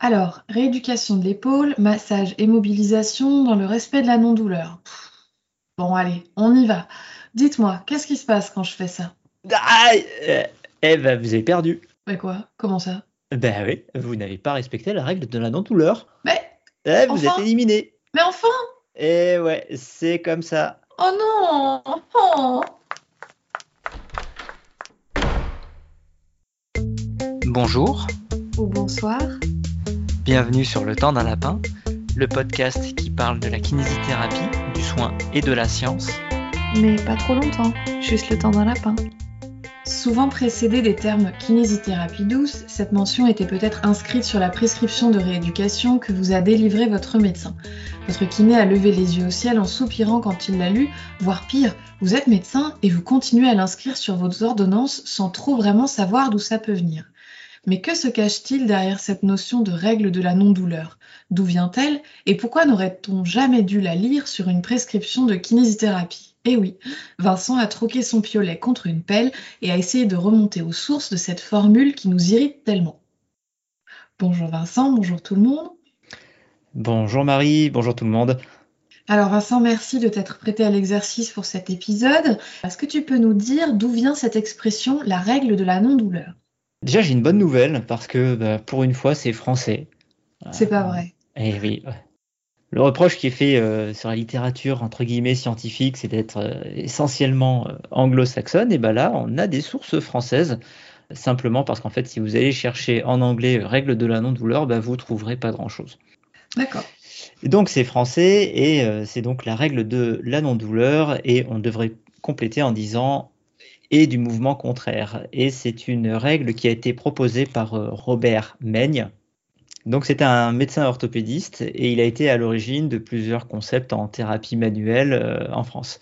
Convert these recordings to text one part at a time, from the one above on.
Alors, rééducation de l'épaule, massage et mobilisation dans le respect de la non-douleur. Bon, allez, on y va. Dites-moi, qu'est-ce qui se passe quand je fais ça? Ah, euh, eh ben, vous avez perdu. Mais quoi? Comment ça? Ben oui, vous n'avez pas respecté la règle de la non-douleur. Mais, Eh, vous Enfin êtes éliminé. mais enfin! Eh ouais, c'est comme ça. Oh non! Oh. Bonjour, Ou bonsoir. Bienvenue sur Le Temps d'un Lapin, le podcast qui parle de la kinésithérapie, du soin et de la science. Mais pas trop longtemps, juste le temps d'un lapin. Souvent précédée des termes kinésithérapie douce, cette mention était peut-être inscrite sur la prescription de rééducation que vous a délivré votre médecin. Votre kiné a levé les yeux au ciel en soupirant quand il l'a lu, voire pire, vous êtes médecin et vous continuez à l'inscrire sur vos ordonnances sans trop vraiment savoir d'où ça peut venir. Mais que se cache-t-il derrière cette notion de règle de la non-douleur? D'où vient-elle? Et pourquoi n'aurait-on jamais dû la lire sur une prescription de kinésithérapie? Eh oui, Vincent a troqué son piolet contre une pelle et a essayé de remonter aux sources de cette formule qui nous irrite tellement. Bonjour Vincent, bonjour tout le monde. Bonjour Marie, bonjour tout le monde. Alors Vincent, merci de t'être prêté à l'exercice pour cet épisode. Est-ce que tu peux nous dire d'où vient cette expression la règle de la non-douleur? Déjà, j'ai une bonne nouvelle parce que bah, pour une fois, c'est français. C'est pas vrai. Eh oui. Le reproche qui est fait euh, sur la littérature entre guillemets scientifique, c'est d'être euh, essentiellement euh, anglo-saxonne. Et ben là, on a des sources françaises. Simplement parce qu'en fait, si vous allez chercher en anglais règle de la non-douleur, bah, vous trouverez pas grand-chose. D'accord. Donc c'est français et euh, c'est donc la règle de la non-douleur et on devrait compléter en disant et du mouvement contraire. Et c'est une règle qui a été proposée par euh, Robert Meigne. Donc c'est un médecin orthopédiste et il a été à l'origine de plusieurs concepts en thérapie manuelle euh, en France.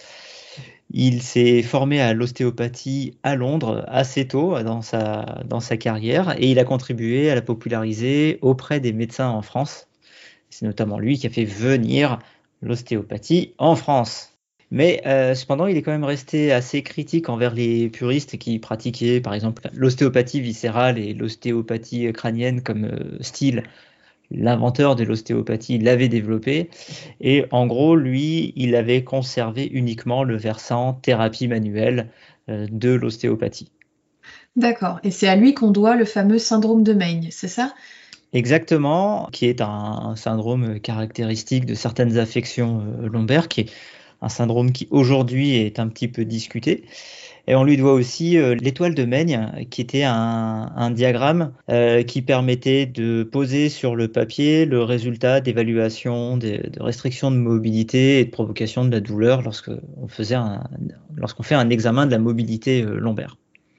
Il s'est formé à l'ostéopathie à Londres assez tôt dans sa, dans sa carrière et il a contribué à la populariser auprès des médecins en France. C'est notamment lui qui a fait venir l'ostéopathie en France. Mais euh, cependant, il est quand même resté assez critique envers les puristes qui pratiquaient, par exemple, l'ostéopathie viscérale et l'ostéopathie crânienne comme euh, style. L'inventeur de l'ostéopathie l'avait développé. Et en gros, lui, il avait conservé uniquement le versant thérapie manuelle euh, de l'ostéopathie. D'accord. Et c'est à lui qu'on doit le fameux syndrome de Meigne, c'est ça? Exactement, qui est un, syndrome caractéristique de certaines affections lombaires, qui est un syndrome qui aujourd'hui est un petit peu discuté. Et on lui doit aussi euh, l'étoile de Meigne, qui était un, diagramme euh, qui permettait de poser sur le papier le résultat d'évaluation de, de restriction de mobilité et de provocation de la douleur lorsqu'on fait un examen de la mobilité euh, lombaire.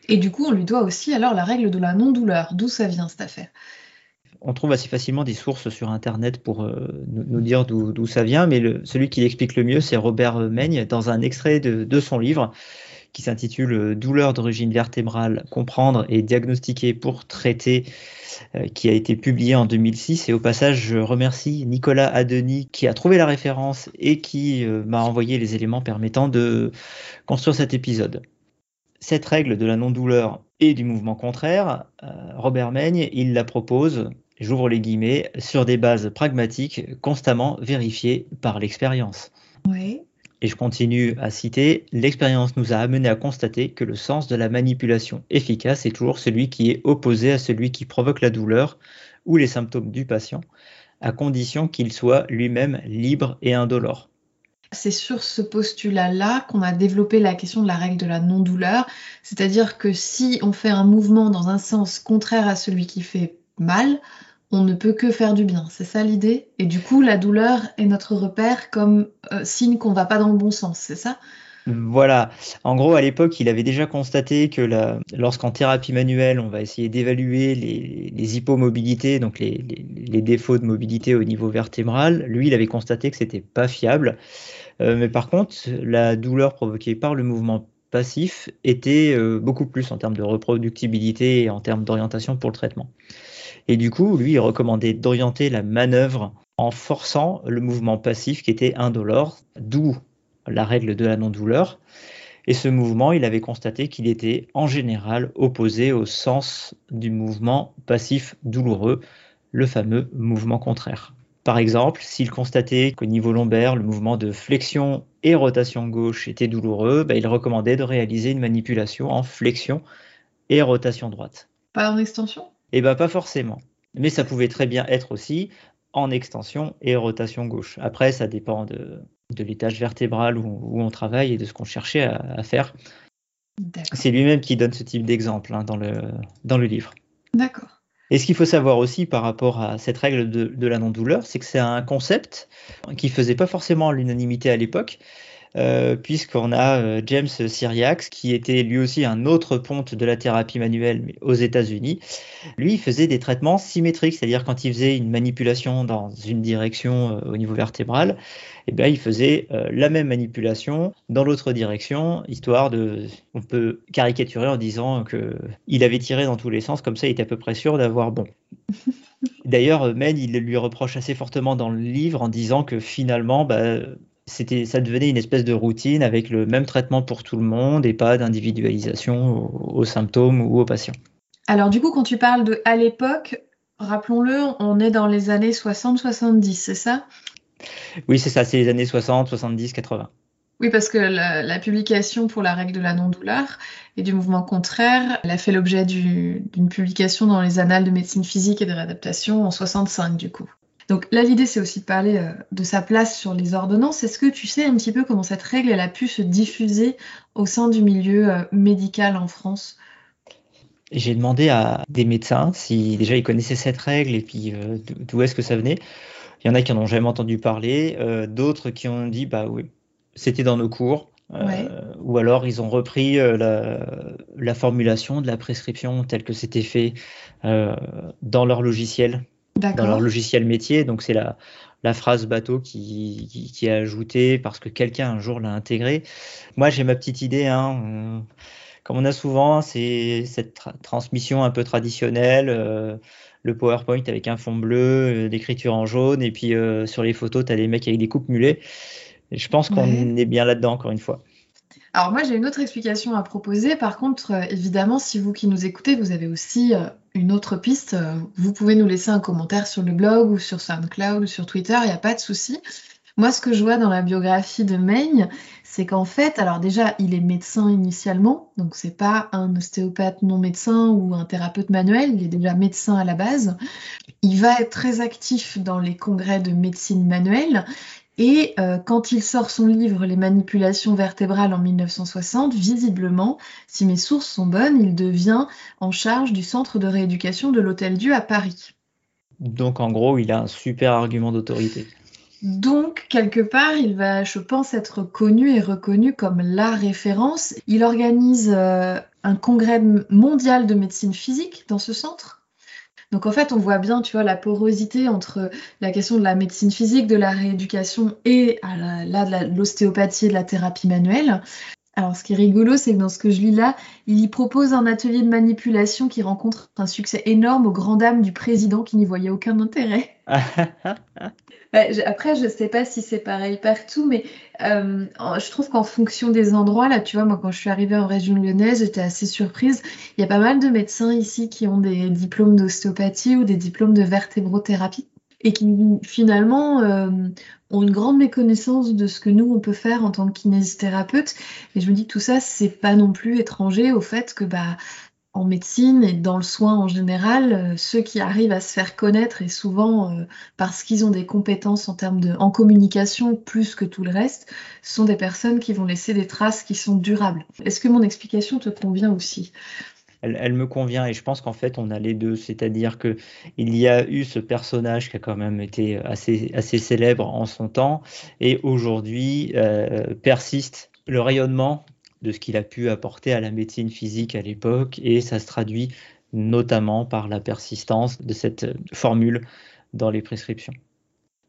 Et du coup, on lui doit aussi alors la règle de la non-douleur. D'où ça vient cette affaire? On trouve assez facilement des sources sur Internet pour euh, nous, dire d'où ça vient, mais celui qui l'explique le mieux, c'est Robert Meigne, dans un extrait de, son livre qui s'intitule euh, Douleur d'origine vertébrale, comprendre et diagnostiquer pour traiter, euh, qui a été publié en 2006. Et au passage, je remercie Nicolas Adeni qui a trouvé la référence et qui m'a envoyé les éléments permettant de construire cet épisode. Cette règle de la non-douleur et du mouvement contraire, Robert Meigne, il la propose, j'ouvre les guillemets, sur des bases pragmatiques constamment vérifiées par l'expérience. Oui. Et je continue à citer, l'expérience nous a amené à constater que le sens de la manipulation efficace est toujours celui qui est opposé à celui qui provoque la douleur ou les symptômes du patient, à condition qu'il soit lui-même libre et indolore. C'est sur ce postulat-là qu'on a développé la question de la règle de la non-douleur, c'est-à-dire que si on fait un mouvement dans un sens contraire à celui qui fait mal, on ne peut que faire du bien. C'est ça l'idée Et du coup, la douleur est notre repère comme euh, signe qu'on va pas dans le bon sens, c'est ça? Voilà. En gros, à l'époque, il avait déjà constaté que lorsqu'en thérapie manuelle, on va essayer d'évaluer les, hypomobilités, donc les défauts de mobilité au niveau vertébral, lui, il avait constaté que c'était pas fiable. Euh, mais par contre, la douleur provoquée par le mouvement passif était euh, beaucoup plus en termes de reproductibilité et en termes d'orientation pour le traitement. Et du coup, lui, il recommandait d'orienter la manœuvre en forçant le mouvement passif qui était indolore, d'où la règle de la non-douleur. Et ce mouvement, il avait constaté qu'il était en général opposé au sens du mouvement passif douloureux, le fameux mouvement contraire. Par exemple, s'il constatait qu'au niveau lombaire, le mouvement de flexion et rotation gauche était douloureux, bah, il recommandait de réaliser une manipulation en flexion et rotation droite. Pas en extension? Eh bien, pas forcément. Mais ça pouvait très bien être aussi en extension et rotation gauche. Après, ça dépend de, l'étage vertébral où, on travaille et de ce qu'on cherchait à, faire. C'est lui-même qui donne ce type d'exemple hein, dans, le, dans le livre. D'accord. Et ce qu'il faut savoir aussi par rapport à cette règle de, la non-douleur, c'est que c'est un concept qui faisait pas forcément l'unanimité à l'époque, euh, puisqu'on a euh, James Syriax, qui était lui aussi un autre ponte de la thérapie manuelle mais aux États-Unis. Lui, il faisait des traitements symétriques, c'est-à-dire quand il faisait une manipulation dans une direction euh, au niveau vertébral, eh bien, il faisait la même manipulation dans l'autre direction, histoire de, on peut caricaturer en disant que il avait tiré dans tous les sens, comme ça, il était à peu près sûr d'avoir bon. D'ailleurs, Men, il lui reproche assez fortement dans le livre en disant que finalement, bah, c'était, ça devenait une espèce de routine avec le même traitement pour tout le monde et pas d'individualisation aux, symptômes ou aux patients. Alors du coup, quand tu parles de à l'époque, rappelons-le, on est dans les années 60-70, c'est ça? Oui, c'est ça, c'est les années 60, 70, 80. Oui, parce que la, publication pour la règle de la non-douleur et du mouvement contraire, elle a fait l'objet d'une publication dans les annales de médecine physique et de réadaptation en 65 du coup. Donc là, l'idée, c'est aussi de parler euh, de sa place sur les ordonnances. Est-ce que tu sais un petit peu comment cette règle, elle a pu se diffuser au sein du milieu euh, médical en France? J'ai demandé à des médecins si déjà ils connaissaient cette règle et puis euh, d'où est-ce que ça venait. Il y en a qui n'en ont jamais entendu parler, d'autres qui ont dit bah oui, c'était dans nos cours. ou alors ils ont repris la, formulation de la prescription telle que c'était fait dans leur logiciel dans leur logiciel métier. Donc c'est la, la phrase bateau qui, qui, est ajoutée parce que quelqu'un un jour l'a intégré. Moi j'ai ma petite idée. Hein, comme on a souvent, c'est cette transmission un peu traditionnelle. Euh, le PowerPoint avec un fond bleu, euh, d'écriture en jaune, et puis euh, sur les photos, tu as des mecs avec des coupes mulets. Et je pense qu'on est bien là-dedans, encore une fois. Alors moi, j'ai une autre explication à proposer. Par contre, évidemment, si vous qui nous écoutez, vous avez aussi une autre piste, euh, vous pouvez nous laisser un commentaire sur le blog ou sur SoundCloud ou sur Twitter, il n'y a pas de souci. Moi, ce que je vois dans la biographie de Maine, c'est qu'en fait, alors déjà, il est médecin initialement, donc c'est pas un ostéopathe non médecin ou un thérapeute manuel, il est déjà médecin à la base. Il va être très actif dans les congrès de médecine manuelle et euh, quand il sort son livre Les manipulations vertébrales en 1960, visiblement, si mes sources sont bonnes, il devient en charge du centre de rééducation de l'Hôtel Dieu à Paris. Donc en gros, il a un super argument d'autorité. Donc, quelque part, il va, je pense, être connu et reconnu comme la référence. Il organise euh, un congrès mondial de médecine physique dans ce centre. Donc en fait, on voit bien, tu vois, la porosité entre la question de la médecine physique, de la rééducation et là, de l'ostéopathie et de la thérapie manuelle. Alors, ce qui est rigolo, c'est que dans ce que je lis là, il y propose un atelier de manipulation qui rencontre un succès énorme aux grandes dames du président qui n'y voyait aucun intérêt. après, je ne sais pas si c'est pareil partout, mais euh, je trouve qu'en fonction des endroits, là, tu vois, moi, quand je suis arrivée en région lyonnaise, j'étais assez surprise. Il y a pas mal de médecins ici qui ont des diplômes d'ostéopathie ou des diplômes de vertébrothérapie et qui finalement euh, ont une grande méconnaissance de ce que nous on peut faire en tant que kinésithérapeute. Et je me dis que tout ça, c'est pas non plus étranger au fait que bah en médecine et dans le soin en général, euh, ceux qui arrivent à se faire connaître et souvent euh, parce qu'ils ont des compétences en termes de en communication plus que tout le reste, sont des personnes qui vont laisser des traces qui sont durables. Est-ce que mon explication te convient aussi? Elle, me convient et je pense qu'en fait on a les deux, c'est-à-dire que il y a eu ce personnage qui a quand même été assez, célèbre en son temps et aujourd'hui euh, persiste le rayonnement de ce qu'il a pu apporter à la médecine physique à l'époque et ça se traduit notamment par la persistance de cette formule dans les prescriptions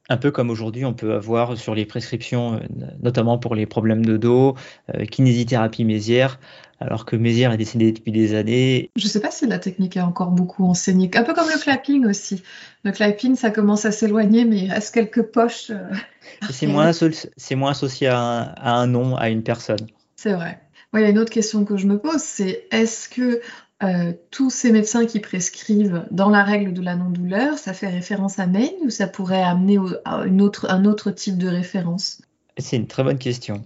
un peu comme aujourd'hui on peut avoir sur les prescriptions, euh, notamment pour les problèmes de dos, euh, kinésithérapie mésière, alors que Mézières est décédé depuis des années. Je ne sais pas si la technique est encore beaucoup enseignée, un peu comme le clapping aussi. Le clapping, ça commence à s'éloigner, mais il reste quelques poches. Euh, c'est moins, moins, associé à un, nom, à une personne. C'est vrai. il y a une autre question que je me pose, c'est est-ce que euh, tous ces médecins qui prescrivent dans la règle de la non-douleur, ça fait référence à Maine ou ça pourrait amener à une autre, un autre type de référence? C'est une très bonne question.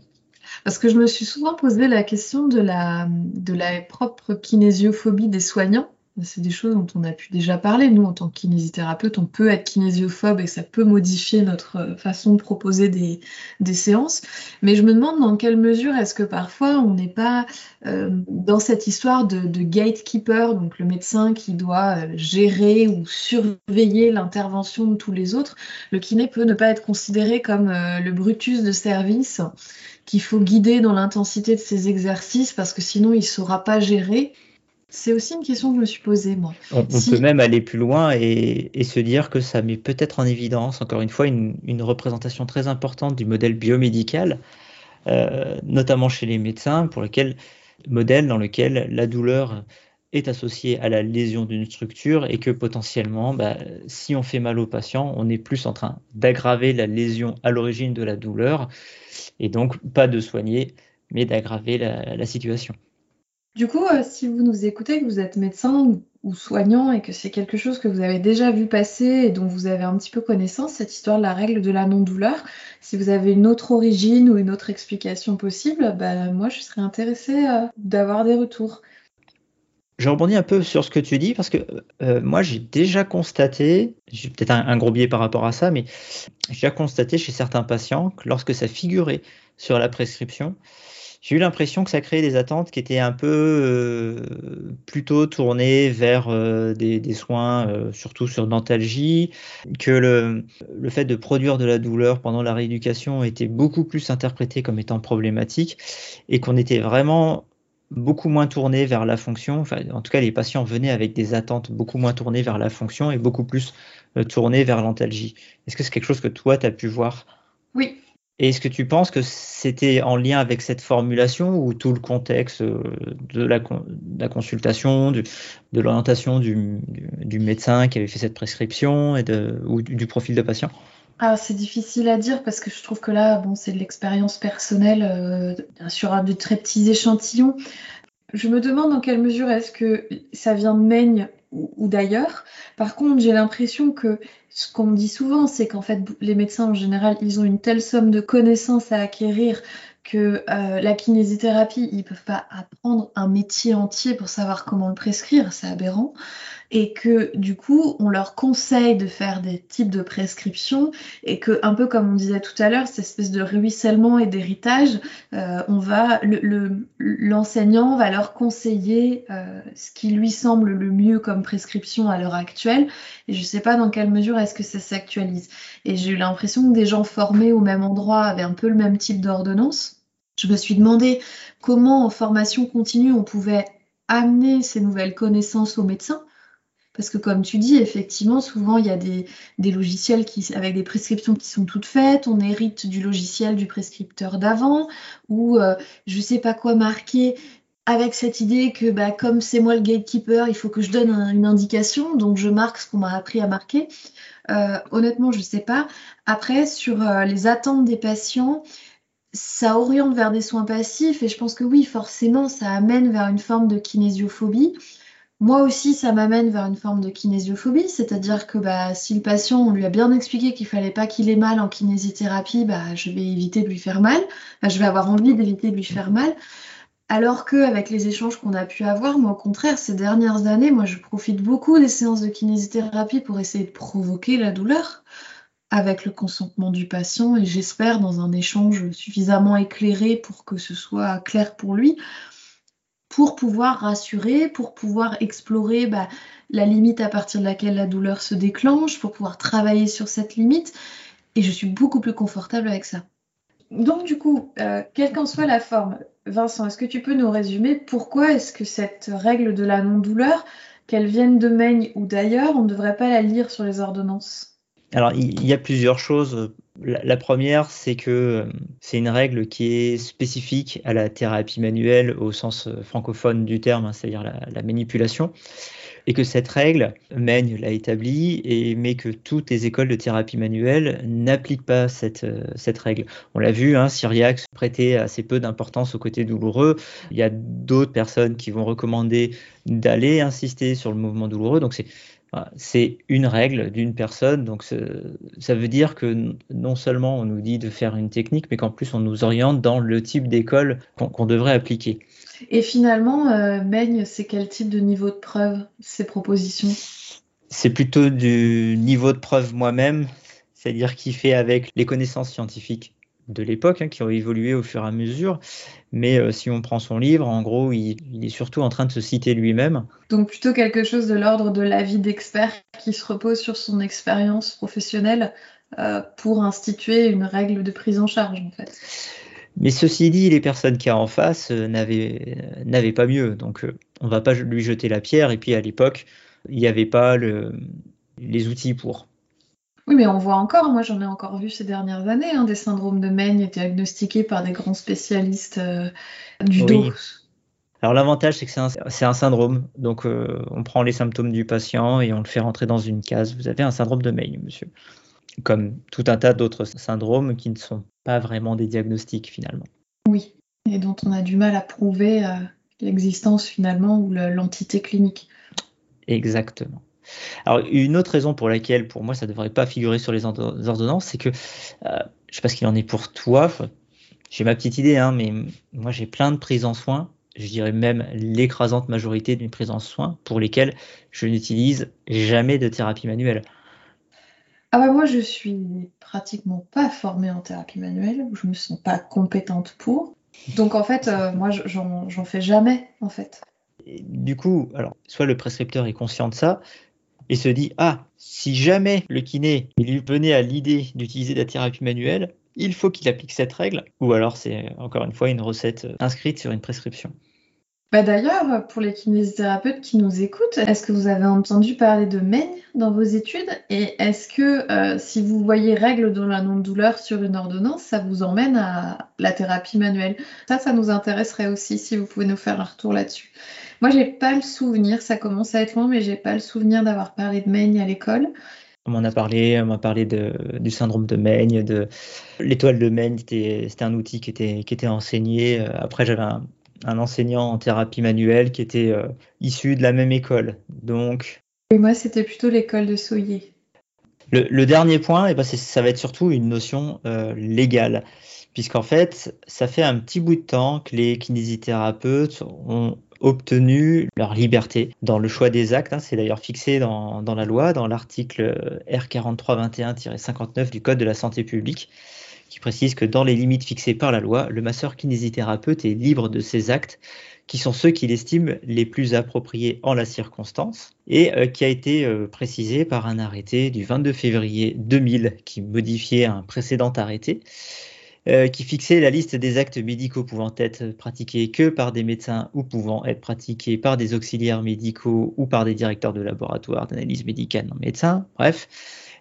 Parce que je me suis souvent posé la question de la, de la propre kinésiophobie des soignants. C'est des choses dont on a pu déjà parler. Nous, en tant que kinésithérapeute, on peut être kinésiophobe et ça peut modifier notre euh, façon de proposer des, séances. Mais je me demande dans quelle mesure est-ce que parfois on n'est pas euh, dans cette histoire de, gatekeeper, donc le médecin qui doit euh, gérer ou surveiller l'intervention de tous les autres. Le kiné peut ne pas être considéré comme le brutus de service qu'il faut guider dans l'intensité de ses exercices parce que sinon il ne saura pas gérer. C'est aussi une question que je me suis posée, moi. On, si... peut même aller plus loin et, et se dire que ça met peut-être en évidence, encore une fois, une, une, représentation très importante du modèle biomédical, euh, notamment chez les médecins, pour lequel modèle dans lequel la douleur est associée à la lésion d'une structure et que potentiellement, bah, si on fait mal au patient, on est plus en train d'aggraver la lésion à l'origine de la douleur et donc pas de soigner, mais d'aggraver la, la situation. Du coup, euh, si vous nous écoutez, que vous êtes médecin ou soignant et que c'est quelque chose que vous avez déjà vu passer et dont vous avez un petit peu connaissance, cette histoire de la règle de la non-douleur, si vous avez une autre origine ou une autre explication possible, bah, moi je serais intéressée euh, d'avoir des retours. Je rebondis un peu sur ce que tu dis parce que euh, moi j'ai déjà constaté, j'ai peut-être un, un, gros biais par rapport à ça, mais j'ai déjà constaté chez certains patients que lorsque ça figurait sur la prescription, j'ai eu l'impression que ça créait des attentes qui étaient un peu euh, plutôt tournées vers euh, des, des, soins, euh, surtout sur dentalgie, que le, le, fait de produire de la douleur pendant la rééducation était beaucoup plus interprété comme étant problématique et qu'on était vraiment beaucoup moins tourné vers la fonction. Enfin, en tout cas, les patients venaient avec des attentes beaucoup moins tournées vers la fonction et beaucoup plus euh, tournées vers l'antalgie. Est-ce que c'est quelque chose que toi, tu as pu voir? Oui, est-ce que tu penses que c'était en lien avec cette formulation ou tout le contexte euh, de la, consultation, de l'orientation du, médecin qui avait fait cette prescription et ou du, du profil de patient? Ah, c'est difficile à dire parce que je trouve que là, bon, c'est de l'expérience personnelle euh, sur de très petits échantillons. Je me demande dans quelle mesure est-ce que ça vient de Maine ou, d'ailleurs. Par contre, j'ai l'impression que ce qu'on me dit souvent, c'est qu'en fait, les médecins en général, ils ont une telle somme de connaissances à acquérir que euh, la kinésithérapie, ils peuvent pas apprendre un métier entier pour savoir comment le prescrire, c'est aberrant et que du coup on leur conseille de faire des types de prescriptions et que un peu comme on disait tout à l'heure cette espèce de ruissellement et d'héritage euh, on va l'enseignant le, le, va leur conseiller euh, ce qui lui semble le mieux comme prescription à l'heure actuelle. Et je sais pas dans quelle mesure est-ce que ça s'actualise. Et j'ai eu l'impression que des gens formés au même endroit avaient un peu le même type d'ordonnance. Je me suis demandé comment en formation continue on pouvait amener ces nouvelles connaissances aux médecins parce que comme tu dis, effectivement, souvent il y a des, logiciels avec des prescriptions qui sont toutes faites, on hérite du logiciel du prescripteur d'avant, ou euh, je sais pas quoi marquer avec cette idée que bah, comme c'est moi le gatekeeper, il faut que je donne un, une indication, donc je marque ce qu'on m'a appris à marquer. Euh, honnêtement, je sais pas. Après, sur euh, les attentes des patients, ça oriente vers des soins passifs, et je pense que oui, forcément, ça amène vers une forme de kinésiophobie. Moi aussi, ça m'amène vers une forme de kinésiophobie, c'est-à-dire que bah, si le patient, on lui a bien expliqué qu'il fallait pas qu'il ait mal en kinésithérapie, bah, je vais éviter de lui faire mal, bah, je vais avoir envie d'éviter de lui faire mal. Alors qu'avec les échanges qu'on a pu avoir, moi au contraire, ces dernières années, moi je profite beaucoup des séances de kinésithérapie pour essayer de provoquer la douleur avec le consentement du patient et j'espère dans un échange suffisamment éclairé pour que ce soit clair pour lui pour pouvoir rassurer, pour pouvoir explorer bah, la limite à partir de laquelle la douleur se déclenche, pour pouvoir travailler sur cette limite. Et je suis beaucoup plus confortable avec ça. Donc du coup, euh, quelle qu'en soit la forme, Vincent, est-ce que tu peux nous résumer pourquoi est-ce que cette règle de la non-douleur, qu'elle vienne de Maine ou d'ailleurs, on ne devrait pas la lire sur les ordonnances? Alors, il y a plusieurs choses. La, première, c'est que c'est une règle qui est spécifique à la thérapie manuelle au sens francophone du terme, hein, c'est-à-dire la, la, manipulation. et que cette règle, Meigne l'a établie, et, mais que toutes les écoles de thérapie manuelle n'appliquent pas cette, euh, cette règle. On l'a vu, hein, Syriac prêtait assez peu d'importance au côté douloureux. Il y a d'autres personnes qui vont recommander d'aller insister sur le mouvement douloureux. Donc c'est c'est une règle d'une personne, donc ça veut dire que non seulement on nous dit de faire une technique, mais qu'en plus on nous oriente dans le type d'école qu'on devrait appliquer. Et finalement, euh, c'est quel type de niveau de preuve, ces propositions? C'est plutôt du niveau de preuve moi-même, c'est-à-dire qui fait avec les connaissances scientifiques de l'époque, hein, qui ont évolué au fur et à mesure. Mais euh, si on prend son livre, en gros, il, est surtout en train de se citer lui-même. Donc plutôt quelque chose de l'ordre de l'avis d'expert qui se repose sur son expérience professionnelle euh, pour instituer une règle de prise en charge, en fait. Mais ceci dit, les personnes qui a en face euh, n'avaient pas mieux. Donc on ne va pas lui jeter la pierre. Et puis à l'époque, il n'y avait pas le, les outils pour. Oui, mais on voit encore, moi j'en ai encore vu ces dernières années, hein, des syndromes de Meigne diagnostiqués par des grands spécialistes euh, du dos. Alors l'avantage, c'est que c'est un, syndrome. Donc euh, on prend les symptômes du patient et on le fait rentrer dans une case. Vous avez un syndrome de Meigne, monsieur. Comme tout un tas d'autres syndromes qui ne sont pas vraiment des diagnostics finalement. Oui, et dont on a du mal à prouver euh, l'existence finalement ou l'entité clinique. Exactement. Alors, une autre raison pour laquelle, pour moi, ça ne devrait pas figurer sur les ordonnances, c'est que, euh, je ne sais pas ce qu'il en est pour toi, j'ai ma petite idée, hein, mais moi, j'ai plein de prises en soins, je dirais même l'écrasante majorité d'une prise en soins, pour lesquelles je n'utilise jamais de thérapie manuelle. Ah bah moi, je suis pratiquement pas formée en thérapie manuelle, je me sens pas compétente pour. Donc en fait, euh, moi, j'en fais jamais, en fait. du coup, alors, soit le prescripteur est conscient de ça, et se dit ah si jamais le kiné il lui venait à l'idée d'utiliser la thérapie manuelle, il faut qu'il applique cette règle, ou alors c'est encore une fois une recette inscrite sur une prescription. Bah D'ailleurs, pour les kinésithérapeutes qui nous écoutent, est-ce que vous avez entendu parler de Meigne dans vos études? Et est-ce que euh, si vous voyez règle dans la non-douleur sur une ordonnance, ça vous emmène à la thérapie manuelle? Ça, ça nous intéresserait aussi si vous pouvez nous faire un retour là-dessus. Moi, j'ai pas le souvenir, ça commence à être long, mais j'ai pas le souvenir d'avoir parlé de Meigne à l'école. On m'en a parlé, on m'a parlé du syndrome de Meigne, de l'étoile de Meigne, c'était un outil qui était, qui était enseigné. Après, j'avais un, enseignant en thérapie manuelle qui était euh, issu de la même école. Donc. Et moi, c'était plutôt l'école de Soyer. Le, dernier point, eh ben, ça va être surtout une notion euh, légale puisqu'en fait, ça fait un petit bout de temps que les kinésithérapeutes ont obtenu leur liberté dans le choix des actes. Hein. c'est d'ailleurs fixé dans, la loi, dans l'article R4321-59 du Code de la santé publique, qui précise que dans les limites fixées par la loi, le masseur kinésithérapeute est libre de ses actes qui sont ceux qu'il estime les plus appropriés en la circonstance, et euh, qui a été euh, précisé par un arrêté du 22 février 2000 qui modifiait un précédent arrêté euh, qui fixait la liste des actes médicaux pouvant être pratiqués que par des médecins ou pouvant être pratiqués par des auxiliaires médicaux ou par des directeurs de laboratoire d'analyse médicale non médecins, bref.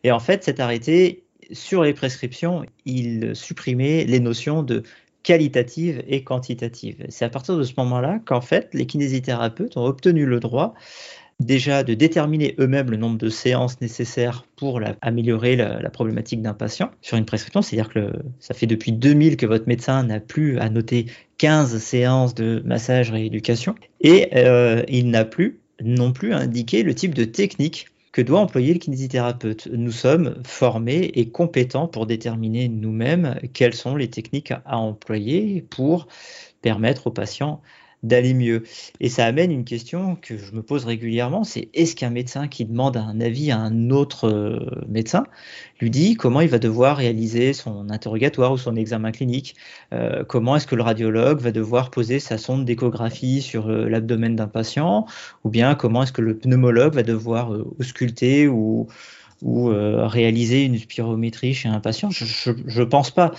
Et en fait, cet arrêté, sur les prescriptions, il supprimait les notions de qualitative et quantitative. C'est à partir de ce moment-là qu'en fait, les kinésithérapeutes ont obtenu le droit déjà de déterminer eux-mêmes le nombre de séances nécessaires pour améliorer la, problématique d'un patient sur une prescription. C'est-à-dire que ça fait depuis 2000 que votre médecin n'a plus à noter 15 séances de massage rééducation et euh, il n'a plus non plus indiqué le type de technique que doit employer le kinésithérapeute? Nous sommes formés et compétents pour déterminer nous-mêmes quelles sont les techniques à employer pour permettre aux patients d'aller mieux. Et ça amène une question que je me pose régulièrement, c'est est-ce qu'un médecin qui demande un avis à un autre euh, médecin lui dit comment il va devoir réaliser son interrogatoire ou son examen clinique? Euh, Comment est-ce que le radiologue va devoir poser sa sonde d'échographie sur euh, l'abdomen d'un patient? Ou bien comment est-ce que le pneumologue va devoir ausculter ou ou réaliser une spirométrie chez un patient Je ne pense pas.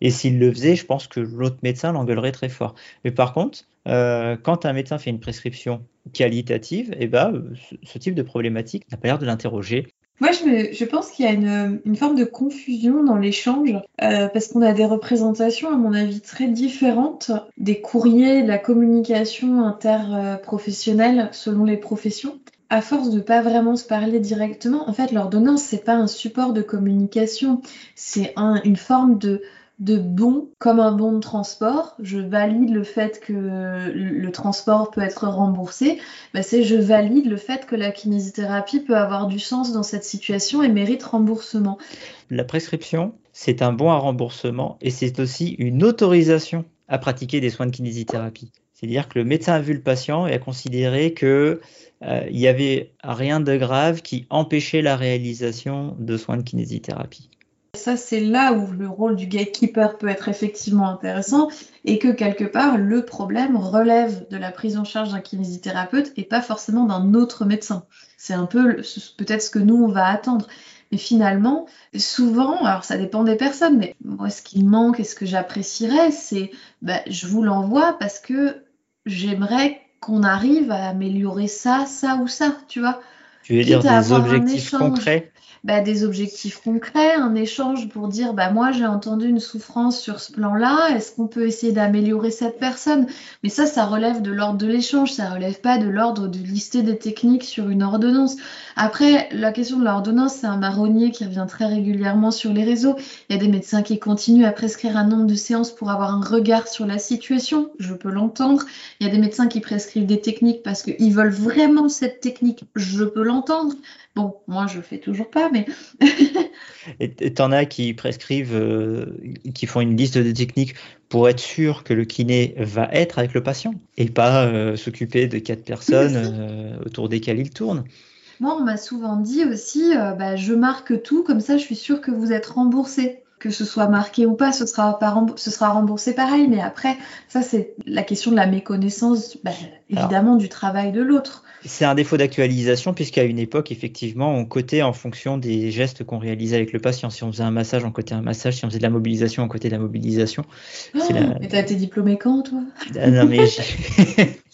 Et s'il le faisait, je pense que l'autre médecin l'engueulerait très fort. Mais par contre, euh, quand un médecin fait une prescription qualitative, eh ben, ce, type de problématique n'a pas l'air de l'interroger. Moi, je, pense qu'il y a une, forme de confusion dans l'échange, euh, parce qu'on a des représentations, à mon avis, très différentes des courriers, de la communication interprofessionnelle selon les professions. À force de pas vraiment se parler directement, en fait, l'ordonnance, c'est pas un support de communication, c'est une forme de, de bon comme un bon de transport. Je valide le fait que le transport peut être remboursé. Ben, c'est je valide le fait que la kinésithérapie peut avoir du sens dans cette situation et mérite remboursement. La prescription, c'est un bon à remboursement et c'est aussi une autorisation à pratiquer des soins de kinésithérapie. C'est-à-dire que le médecin a vu le patient et a considéré qu'il euh, n'y avait rien de grave qui empêchait la réalisation de soins de kinésithérapie. Ça, c'est là où le rôle du gatekeeper peut être effectivement intéressant et que quelque part, le problème relève de la prise en charge d'un kinésithérapeute et pas forcément d'un autre médecin. C'est un peu peut-être ce que nous, on va attendre. Mais finalement, souvent, alors ça dépend des personnes, mais moi, ce qui manque et ce que j'apprécierais, c'est bah, je vous l'envoie parce que j'aimerais qu'on arrive à améliorer ça, ça ou ça, tu vois. Tu veux dire des objectifs concrets? Bah, des objectifs concrets, un échange pour dire bah, moi j'ai entendu une souffrance sur ce plan-là, est-ce qu'on peut essayer d'améliorer cette personne? Mais ça, ça relève de l'ordre de l'échange, ça relève pas de l'ordre de lister des techniques sur une ordonnance. Après, la question de l'ordonnance, c'est un marronnier qui revient très régulièrement sur les réseaux. Il y a des médecins qui continuent à prescrire un nombre de séances pour avoir un regard sur la situation, je peux l'entendre. Il y a des médecins qui prescrivent des techniques parce qu'ils veulent vraiment cette technique, je peux l'entendre. Bon, moi, je fais toujours pas, mais. et t'en as qui prescrivent, euh, qui font une liste de techniques pour être sûr que le kiné va être avec le patient et pas euh, s'occuper de quatre personnes euh, autour desquelles il tourne. Moi, on m'a souvent dit aussi, bah, je marque tout, comme ça, je suis sûre que vous êtes remboursé que ce soit marqué ou pas, ce sera, ce sera remboursé pareil. Mais après, ça, c'est la question de la méconnaissance, bah, évidemment, du travail de l'autre. C'est un défaut d'actualisation, puisqu'à une époque, effectivement, on cotait en fonction des gestes qu'on réalisait avec le patient. Si on faisait un massage, on cotait un massage. Si on faisait de la mobilisation, on cotait de la mobilisation. Oh, Mais t'as été diplômé quand, toi? Ah, Non, mais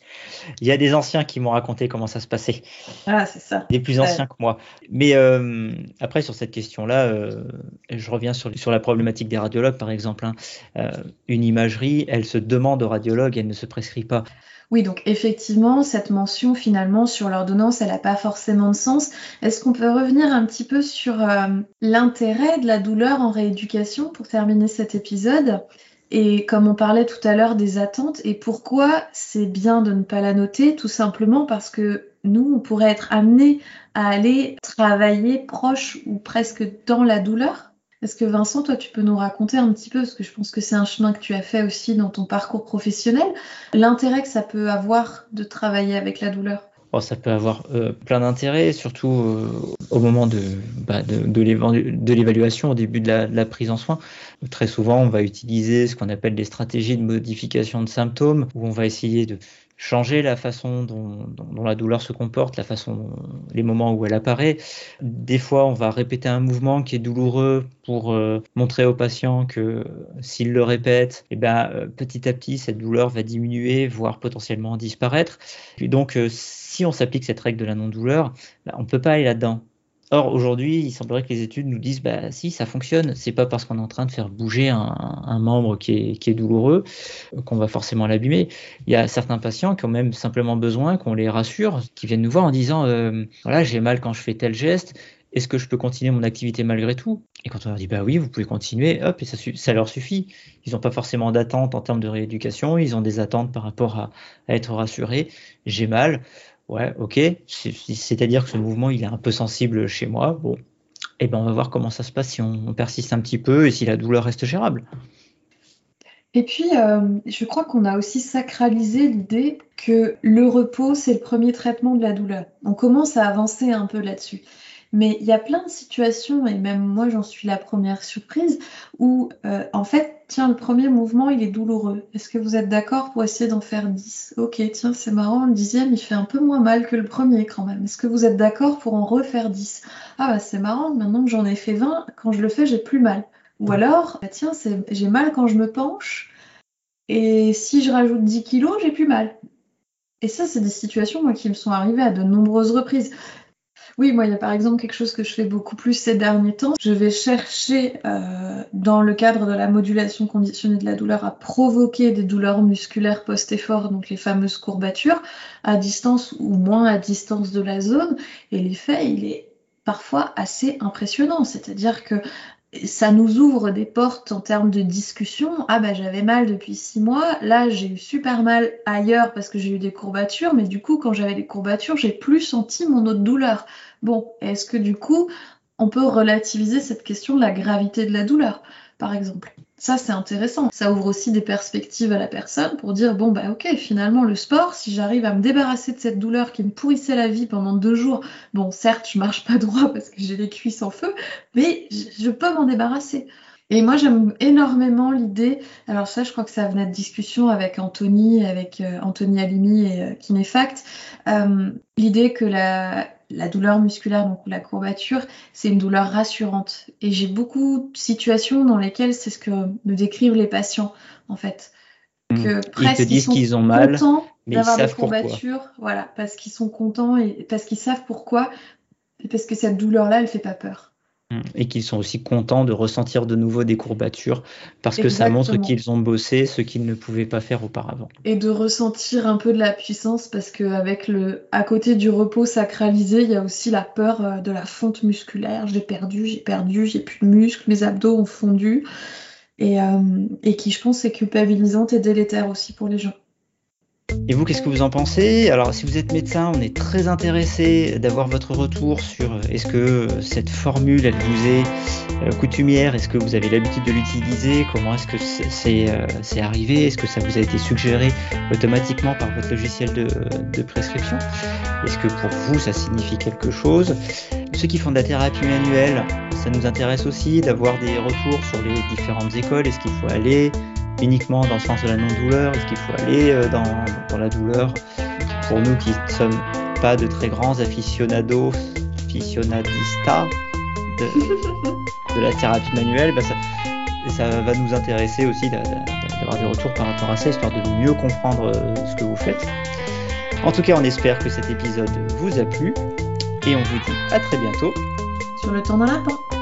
Il y a des anciens qui m'ont raconté comment ça se passait. Ah, c'est ça. Des plus anciens que moi. Mais euh, après, sur cette question-là, euh, je reviens sur, sur, la problématique des radiologues, par exemple. Hein. Euh, une imagerie, elle se demande au radiologue, elle ne se prescrit pas. Oui, donc effectivement, cette mention finalement sur l'ordonnance, elle n'a pas forcément de sens. Est-ce qu'on peut revenir un petit peu sur l'intérêt de la douleur en rééducation pour terminer cet épisode? Et comme on parlait tout à l'heure des attentes, et pourquoi c'est bien de ne pas la noter, tout simplement parce que nous, on pourrait être amenés à aller travailler proche ou presque dans la douleur. Est-ce que Vincent, toi, tu peux nous raconter un petit peu, parce que je pense que c'est un chemin que tu as fait aussi dans ton parcours professionnel, l'intérêt que ça peut avoir de travailler avec la douleur? Ça peut avoir euh, plein d'intérêts, surtout euh, au moment de, bah, de, l'évaluation, au début de la, prise en soin. Très souvent, on va utiliser ce qu'on appelle des stratégies de modification de symptômes, où on va essayer de changer la façon dont, la douleur se comporte, la façon, les moments où elle apparaît. Des fois, on va répéter un mouvement qui est douloureux pour euh, montrer au patient que s'il le répète, eh ben, petit à petit, cette douleur va diminuer, voire potentiellement disparaître. Et donc, si on s'applique cette règle de la non-douleur, bah, on ne peut pas aller là-dedans. Or, aujourd'hui, il semblerait que les études nous disent bah si, ça fonctionne. C'est pas parce qu'on est en train de faire bouger un, membre qui est, douloureux qu'on va forcément l'abîmer. Il y a certains patients qui ont même simplement besoin qu'on les rassure, qui viennent nous voir en disant euh, voilà, j'ai mal quand je fais tel geste. Est-ce que je peux continuer mon activité malgré tout? Et quand on leur dit bah oui, vous pouvez continuer, hop, et ça, leur suffit. Ils n'ont pas forcément d'attente en termes de rééducation, ils ont des attentes par rapport à être rassurés. J'ai mal, Ouais, ok. C'est-à-dire que ce mouvement, il est un peu sensible chez moi. Bon, eh ben, on va voir comment ça se passe si on, persiste un petit peu et si la douleur reste gérable. Et puis, euh, je crois qu'on a aussi sacralisé l'idée que le repos, c'est le premier traitement de la douleur. On commence à avancer un peu là-dessus. Mais il y a plein de situations, et même moi j'en suis la première surprise, où euh, en fait, tiens, le premier mouvement il est douloureux. Est-ce que vous êtes d'accord pour essayer d'en faire 10 Ok, tiens, c'est marrant, le dixième il fait un peu moins mal que le premier quand même. Est-ce que vous êtes d'accord pour en refaire 10 Ah bah c'est marrant, maintenant que j'en ai fait 20, quand je le fais, j'ai plus mal. Ou alors, bah, tiens, j'ai mal quand je me penche, et si je rajoute 10 kilos, j'ai plus mal. Et ça, c'est des situations moi, qui me sont arrivées à de nombreuses reprises Oui, moi, il y a par exemple quelque chose que je fais beaucoup plus ces derniers temps. Je vais chercher, euh, dans le cadre de la modulation conditionnée de la douleur, à provoquer des douleurs musculaires post-effort, donc les fameuses courbatures, à distance ou moins à distance de la zone. Et l'effet, il est parfois assez impressionnant. C'est-à-dire que ça nous ouvre des portes en termes de discussion. Ah bah j'avais mal depuis six mois, là j'ai eu super mal ailleurs parce que j'ai eu des courbatures, mais du coup quand j'avais des courbatures, j'ai plus senti mon autre douleur. Bon, est-ce que du coup on peut relativiser cette question de la gravité de la douleur, par exemple? Ça, c'est intéressant. Ça ouvre aussi des perspectives à la personne pour dire bon, bah ok, finalement, le sport, si j'arrive à me débarrasser de cette douleur qui me pourrissait la vie pendant deux jours, bon, certes, je marche pas droit parce que j'ai les cuisses en feu, mais je peux m'en débarrasser. Et moi, j'aime énormément l'idée. Alors ça, je crois que ça venait de discussion avec Anthony, avec euh, Anthony Alimi et euh, Kinefact. Euh, l'idée que la, la douleur musculaire, donc la courbature, c'est une douleur rassurante. Et j'ai beaucoup de situations dans lesquelles c'est ce que me décrivent les patients, en fait. Mmh. Que presque, ils te disent qu'ils ont mal, mais ils savent courbatures, voilà, parce qu'ils sont contents et parce qu'ils savent pourquoi, et parce que cette douleur-là, elle fait pas peur. Et qu'ils sont aussi contents de ressentir de nouveau des courbatures parce que ça montre qu'ils ont bossé ce qu'ils ne pouvaient pas faire auparavant. Et de ressentir un peu de la puissance parce qu'avec le à côté du repos sacralisé, il y a aussi la peur euh, de la fonte musculaire. J'ai perdu, j'ai perdu, j'ai plus de muscles, mes abdos ont fondu. Et, euh, et qui, je pense, est culpabilisante et délétère aussi pour les gens. Et vous, qu'est-ce que vous en pensez? Alors, si vous êtes médecin, on est très intéressé d'avoir votre retour sur euh, est-ce que euh, cette formule, elle vous est euh, coutumière? Est-ce que vous avez l'habitude de l'utiliser? Comment est-ce que c'est arrivé? Est-ce que ça vous a été suggéré automatiquement par votre logiciel de, de prescription? Est-ce que pour vous, ça signifie quelque chose? Ceux qui font de la thérapie manuelle, ça nous intéresse aussi d'avoir des retours sur les différentes écoles. Est-ce qu'il faut aller uniquement dans le sens de la non-douleur Est-ce qu'il faut aller euh, dans, la douleur? Pour nous qui ne sommes pas de très grands aficionados, aficionadistas de, la thérapie manuelle, bah ça, ça, va nous intéresser aussi d'avoir des retours par rapport à ça, histoire de mieux comprendre euh, ce que vous faites. En tout cas, on espère que cet épisode vous a plu et on vous dit à très bientôt sur le temps d'un lapin.